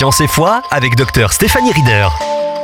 Science et foi avec Dr Stéphanie Rieder.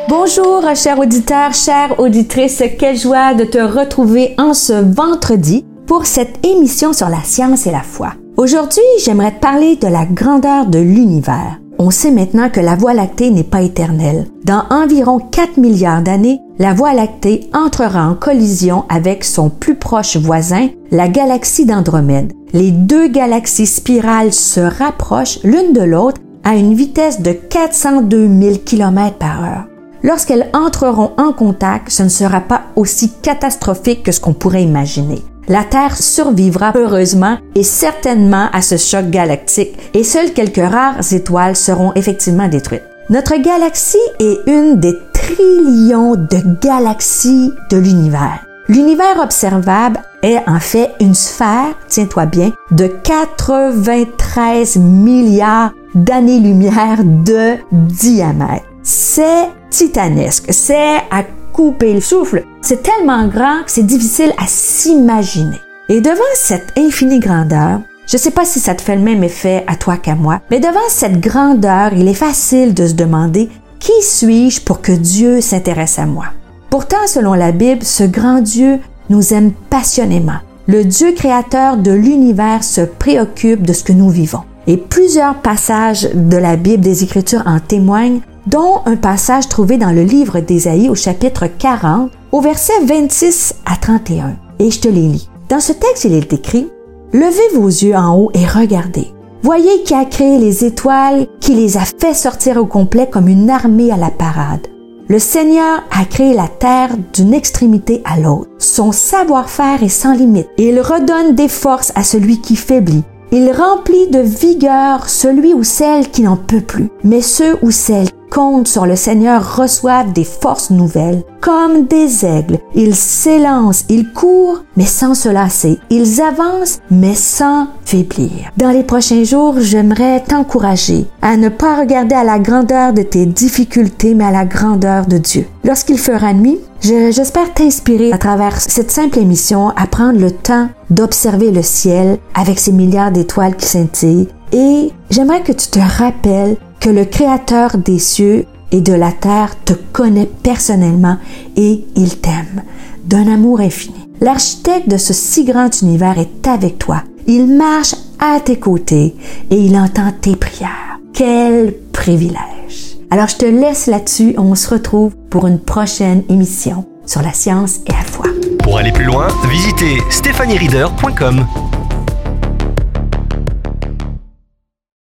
Bonjour, chers auditeurs, chères auditrices, quelle joie de te retrouver en ce vendredi pour cette émission sur la science et la foi. Aujourd'hui, j'aimerais te parler de la grandeur de l'univers. On sait maintenant que la Voie lactée n'est pas éternelle. Dans environ 4 milliards d'années, la Voie lactée entrera en collision avec son plus proche voisin, la galaxie d'Andromède. Les deux galaxies spirales se rapprochent l'une de l'autre à une vitesse de 402 000 km par heure. Lorsqu'elles entreront en contact, ce ne sera pas aussi catastrophique que ce qu'on pourrait imaginer. La Terre survivra heureusement et certainement à ce choc galactique et seules quelques rares étoiles seront effectivement détruites. Notre galaxie est une des trillions de galaxies de l'univers. L'univers observable est en fait une sphère, tiens-toi bien, de 93 milliards d'années-lumière de diamètre. C'est titanesque, c'est à couper le souffle. C'est tellement grand que c'est difficile à s'imaginer. Et devant cette infinie grandeur, je ne sais pas si ça te fait le même effet à toi qu'à moi, mais devant cette grandeur, il est facile de se demander qui suis-je pour que Dieu s'intéresse à moi? Pourtant, selon la Bible, ce grand Dieu nous aime passionnément. Le Dieu créateur de l'univers se préoccupe de ce que nous vivons. Et plusieurs passages de la Bible des Écritures en témoignent dont un passage trouvé dans le livre d'Ésaïe au chapitre 40, au verset 26 à 31. Et je te les lis. Dans ce texte, il est écrit, Levez vos yeux en haut et regardez. Voyez qui a créé les étoiles, qui les a fait sortir au complet comme une armée à la parade. Le Seigneur a créé la terre d'une extrémité à l'autre. Son savoir-faire est sans limite. Il redonne des forces à celui qui faiblit. Il remplit de vigueur celui ou celle qui n'en peut plus. Mais ceux ou celles comptent sur le Seigneur reçoivent des forces nouvelles. Comme des aigles, ils s'élancent, ils courent, mais sans se lasser. Ils avancent, mais sans faiblir. Dans les prochains jours, j'aimerais t'encourager à ne pas regarder à la grandeur de tes difficultés, mais à la grandeur de Dieu. Lorsqu'il fera nuit, j'espère t'inspirer à travers cette simple émission à prendre le temps d'observer le ciel avec ses milliards d'étoiles qui scintillent et j'aimerais que tu te rappelles que le Créateur des cieux et de la terre te connaît personnellement et il t'aime d'un amour infini. L'architecte de ce si grand univers est avec toi. Il marche à tes côtés et il entend tes prières. Quel privilège. Alors je te laisse là-dessus, on se retrouve pour une prochaine émission sur la science et la foi. Pour aller plus loin, visitez stéphaniereader.com.